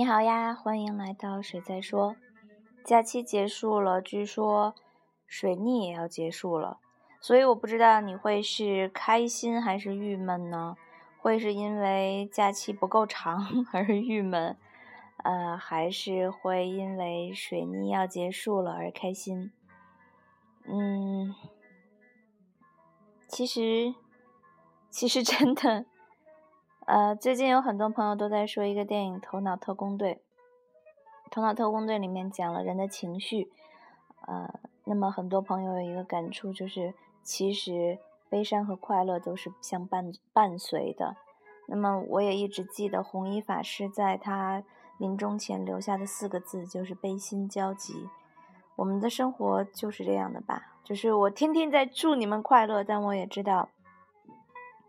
你好呀，欢迎来到谁在说。假期结束了，据说水逆也要结束了，所以我不知道你会是开心还是郁闷呢？会是因为假期不够长 而郁闷，呃，还是会因为水逆要结束了而开心？嗯，其实，其实真的。呃，最近有很多朋友都在说一个电影《头脑特工队》。《头脑特工队》里面讲了人的情绪，呃，那么很多朋友有一个感触，就是其实悲伤和快乐都是相伴伴随的。那么我也一直记得弘一法师在他临终前留下的四个字，就是悲心交集。我们的生活就是这样的吧？就是我天天在祝你们快乐，但我也知道。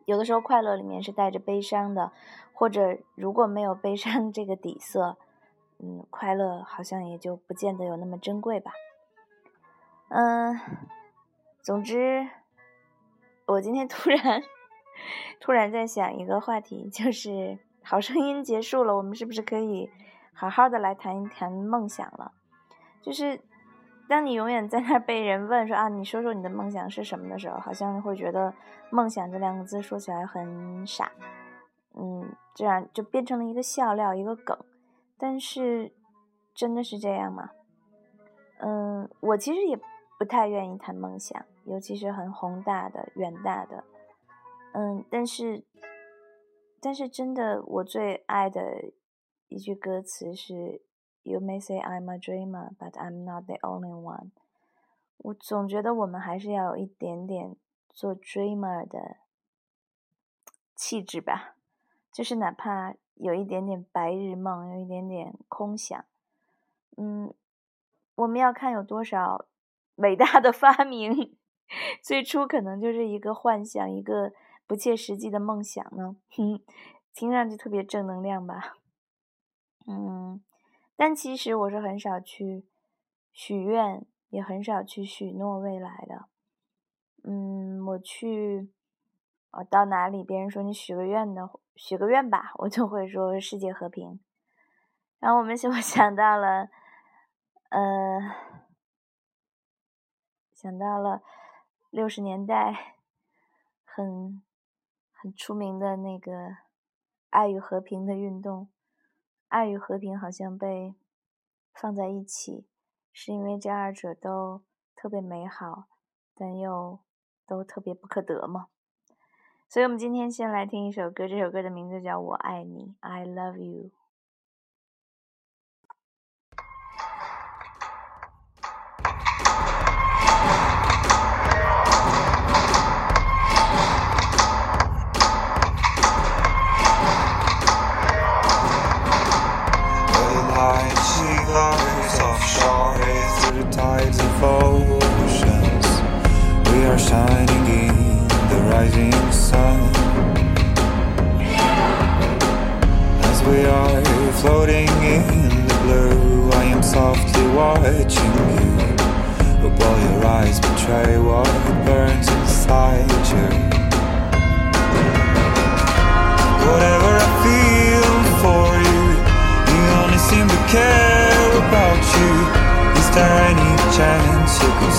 有的时候快乐里面是带着悲伤的，或者如果没有悲伤这个底色，嗯，快乐好像也就不见得有那么珍贵吧。嗯，总之，我今天突然突然在想一个话题，就是《好声音》结束了，我们是不是可以好好的来谈一谈梦想了？就是。当你永远在那被人问说啊，你说说你的梦想是什么的时候，好像会觉得“梦想”这两个字说起来很傻，嗯，这样就变成了一个笑料，一个梗。但是，真的是这样吗？嗯，我其实也不太愿意谈梦想，尤其是很宏大的、远大的。嗯，但是，但是真的，我最爱的一句歌词是。You may say I'm a dreamer, but I'm not the only one。我总觉得我们还是要有一点点做 dreamer 的气质吧，就是哪怕有一点点白日梦，有一点点空想，嗯，我们要看有多少伟大的发明，最初可能就是一个幻想，一个不切实际的梦想呢，哼，听上去特别正能量吧，嗯。但其实我是很少去许愿，也很少去许诺未来的。嗯，我去，我到哪里，别人说你许个愿的，许个愿吧，我就会说世界和平。然后我们我 想到了，呃，想到了六十年代很很出名的那个爱与和平的运动。爱与和平好像被放在一起，是因为这二者都特别美好，但又都特别不可得吗？所以，我们今天先来听一首歌，这首歌的名字叫《我爱你》，I love you。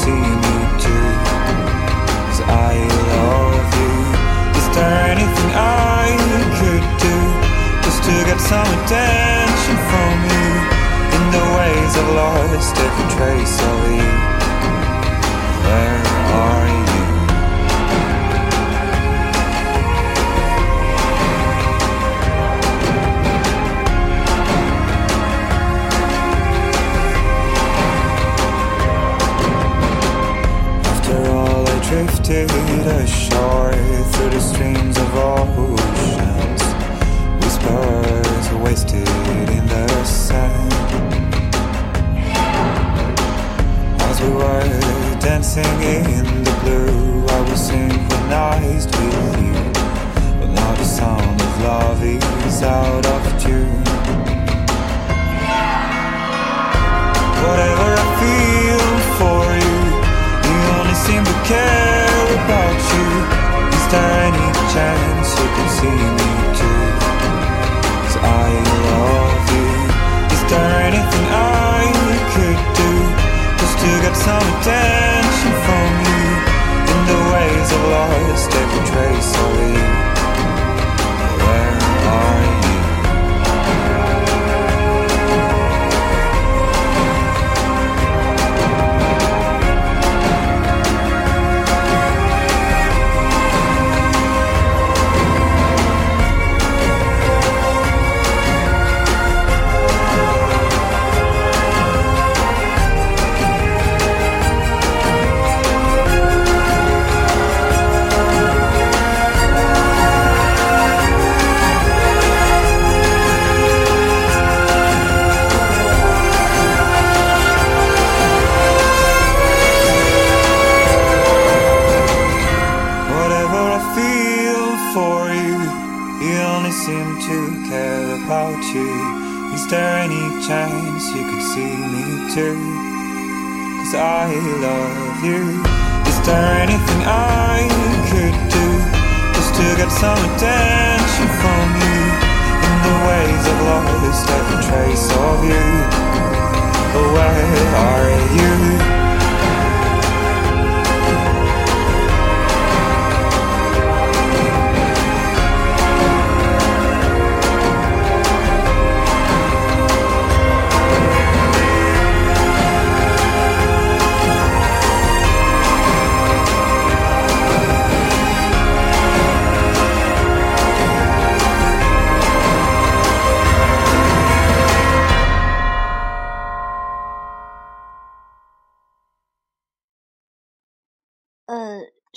See me too? Cause I love you. Is there anything I could do just to get some attention from you? In the ways I've lost every trace of you. Dancing in the blue, I was synchronized with you. But now the sound of love is out of tune. Whatever I feel for you, you only seem to care about you. Is there any chance you can see me too? Cause I love you. Is there anything care about you. Is there any chance you could see me too? Cause I love you. Is there anything I could do just to get some attention from you? In the ways I've lost every trace of you. But where are you?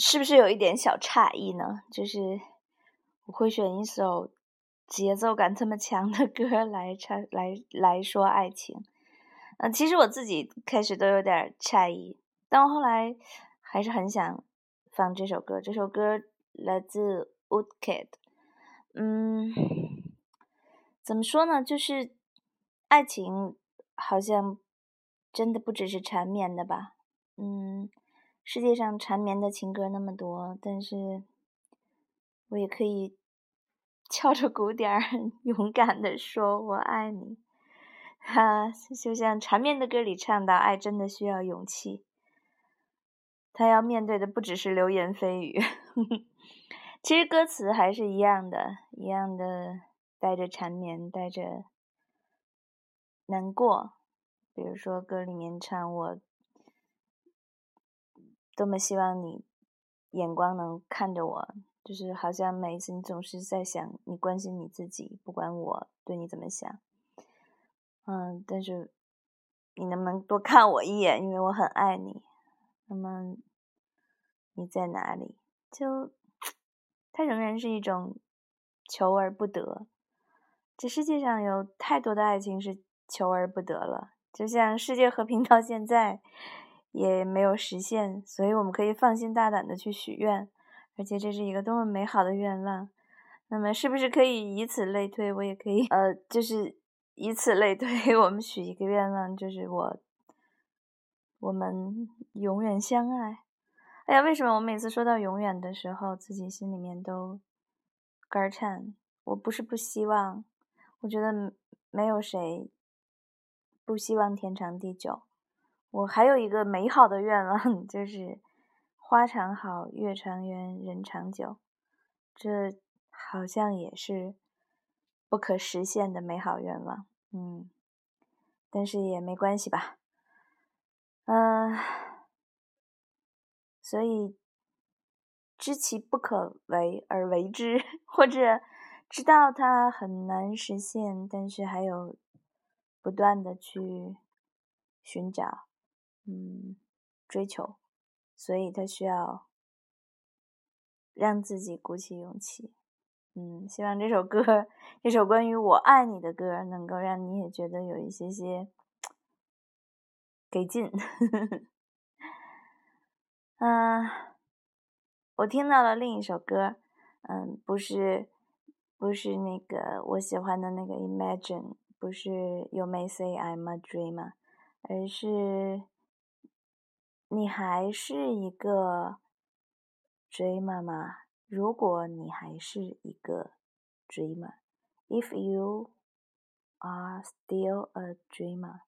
是不是有一点小诧异呢？就是我会选一首节奏感这么强的歌来唱，来来说爱情。嗯，其实我自己开始都有点诧异，但我后来还是很想放这首歌。这首歌来自 Woodkid。嗯，怎么说呢？就是爱情好像真的不只是缠绵的吧？嗯。世界上缠绵的情歌那么多，但是我也可以敲着鼓点儿，勇敢的说我爱你。哈，就像缠绵的歌里唱到，爱真的需要勇气。他要面对的不只是流言蜚语，其实歌词还是一样的，一样的带着缠绵，带着难过。比如说歌里面唱我。多么希望你眼光能看着我，就是好像每一次你总是在想，你关心你自己，不管我对你怎么想。嗯，但是你能不能多看我一眼？因为我很爱你。那么你在哪里？就它仍然是一种求而不得。这世界上有太多的爱情是求而不得了，就像世界和平到现在。也没有实现，所以我们可以放心大胆的去许愿，而且这是一个多么美好的愿望。那么，是不是可以以此类推？我也可以，呃，就是以此类推，我们许一个愿望，就是我，我们永远相爱。哎呀，为什么我每次说到永远的时候，自己心里面都肝颤？我不是不希望，我觉得没有谁不希望天长地久。我还有一个美好的愿望，就是花常好，月长圆，人长久。这好像也是不可实现的美好愿望，嗯，但是也没关系吧，嗯，所以知其不可为而为之，或者知道它很难实现，但是还有不断的去寻找。嗯，追求，所以他需要让自己鼓起勇气。嗯，希望这首歌，这首关于我爱你的歌，能够让你也觉得有一些些给劲。嗯，我听到了另一首歌，嗯，不是，不是那个我喜欢的那个 Imagine，不是 You May Say I'm a Dreamer，而是。你还是一个 dreamer 吗？如果你还是一个 dreamer，if you are still a dreamer.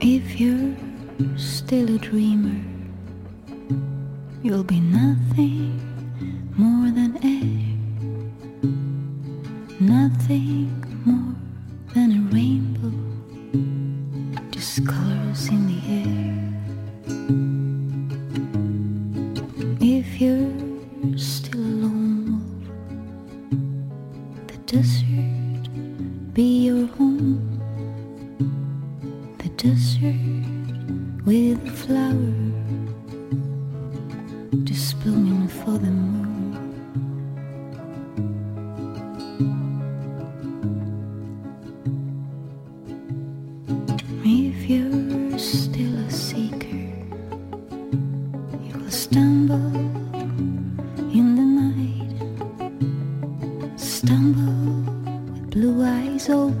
If you. Still a dreamer, you'll be nothing more than air, nothing more than a rainbow, just colors in the air. If you're still a lone wolf, the desert be your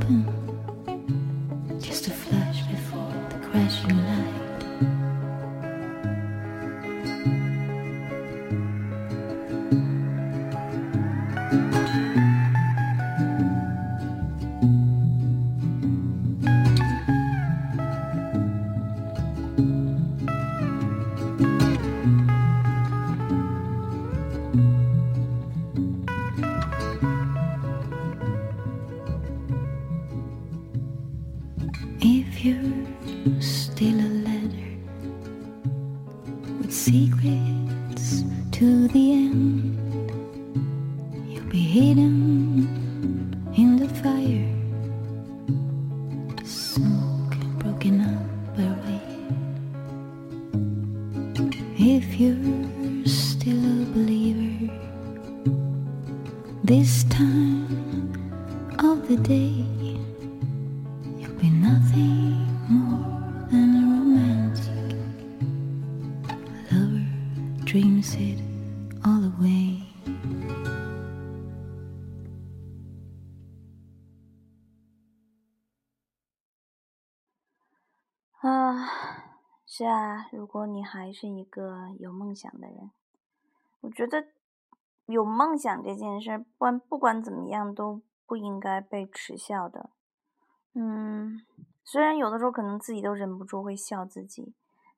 open If you're still a believer, this time of the day. You'll be nothing more than a romantic lover dreams it all away. 啊，ah. 是啊，如果你还是一个有梦想的人，我觉得有梦想这件事，不管不管怎么样都不应该被耻笑的。嗯，虽然有的时候可能自己都忍不住会笑自己，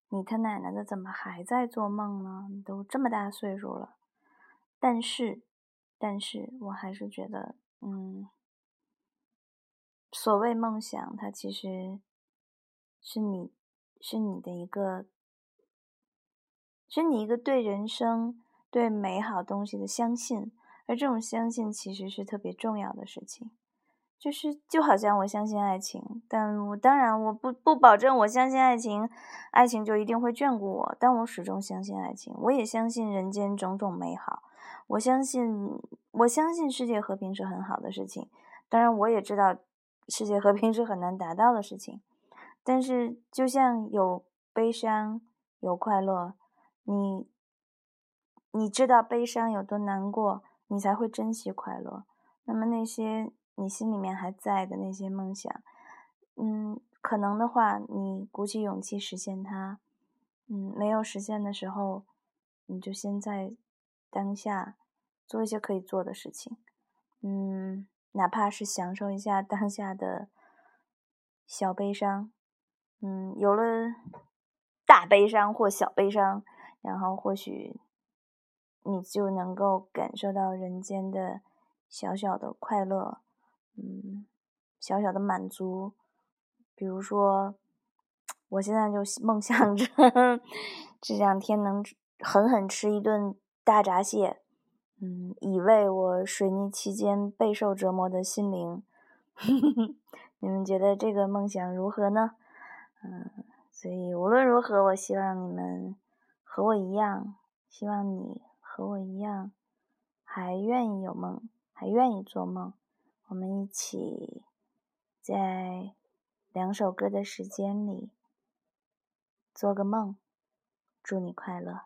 你他奶奶的怎么还在做梦呢？你都这么大岁数了，但是，但是我还是觉得，嗯，所谓梦想，它其实是你，是你的一个，是你一个对人生、对美好东西的相信，而这种相信其实是特别重要的事情。就是就好像我相信爱情，但我当然我不不保证我相信爱情，爱情就一定会眷顾我，但我始终相信爱情，我也相信人间种种美好，我相信我相信世界和平是很好的事情，当然我也知道世界和平是很难达到的事情，但是就像有悲伤有快乐，你你知道悲伤有多难过，你才会珍惜快乐，那么那些。你心里面还在的那些梦想，嗯，可能的话，你鼓起勇气实现它，嗯，没有实现的时候，你就先在当下做一些可以做的事情，嗯，哪怕是享受一下当下的小悲伤，嗯，有了大悲伤或小悲伤，然后或许你就能够感受到人间的小小的快乐。嗯，小小的满足，比如说，我现在就梦想着这两天能狠狠吃一顿大闸蟹，嗯，以慰我水逆期间备受折磨的心灵。你们觉得这个梦想如何呢？嗯，所以无论如何，我希望你们和我一样，希望你和我一样，还愿意有梦，还愿意做梦。我们一起在两首歌的时间里做个梦，祝你快乐。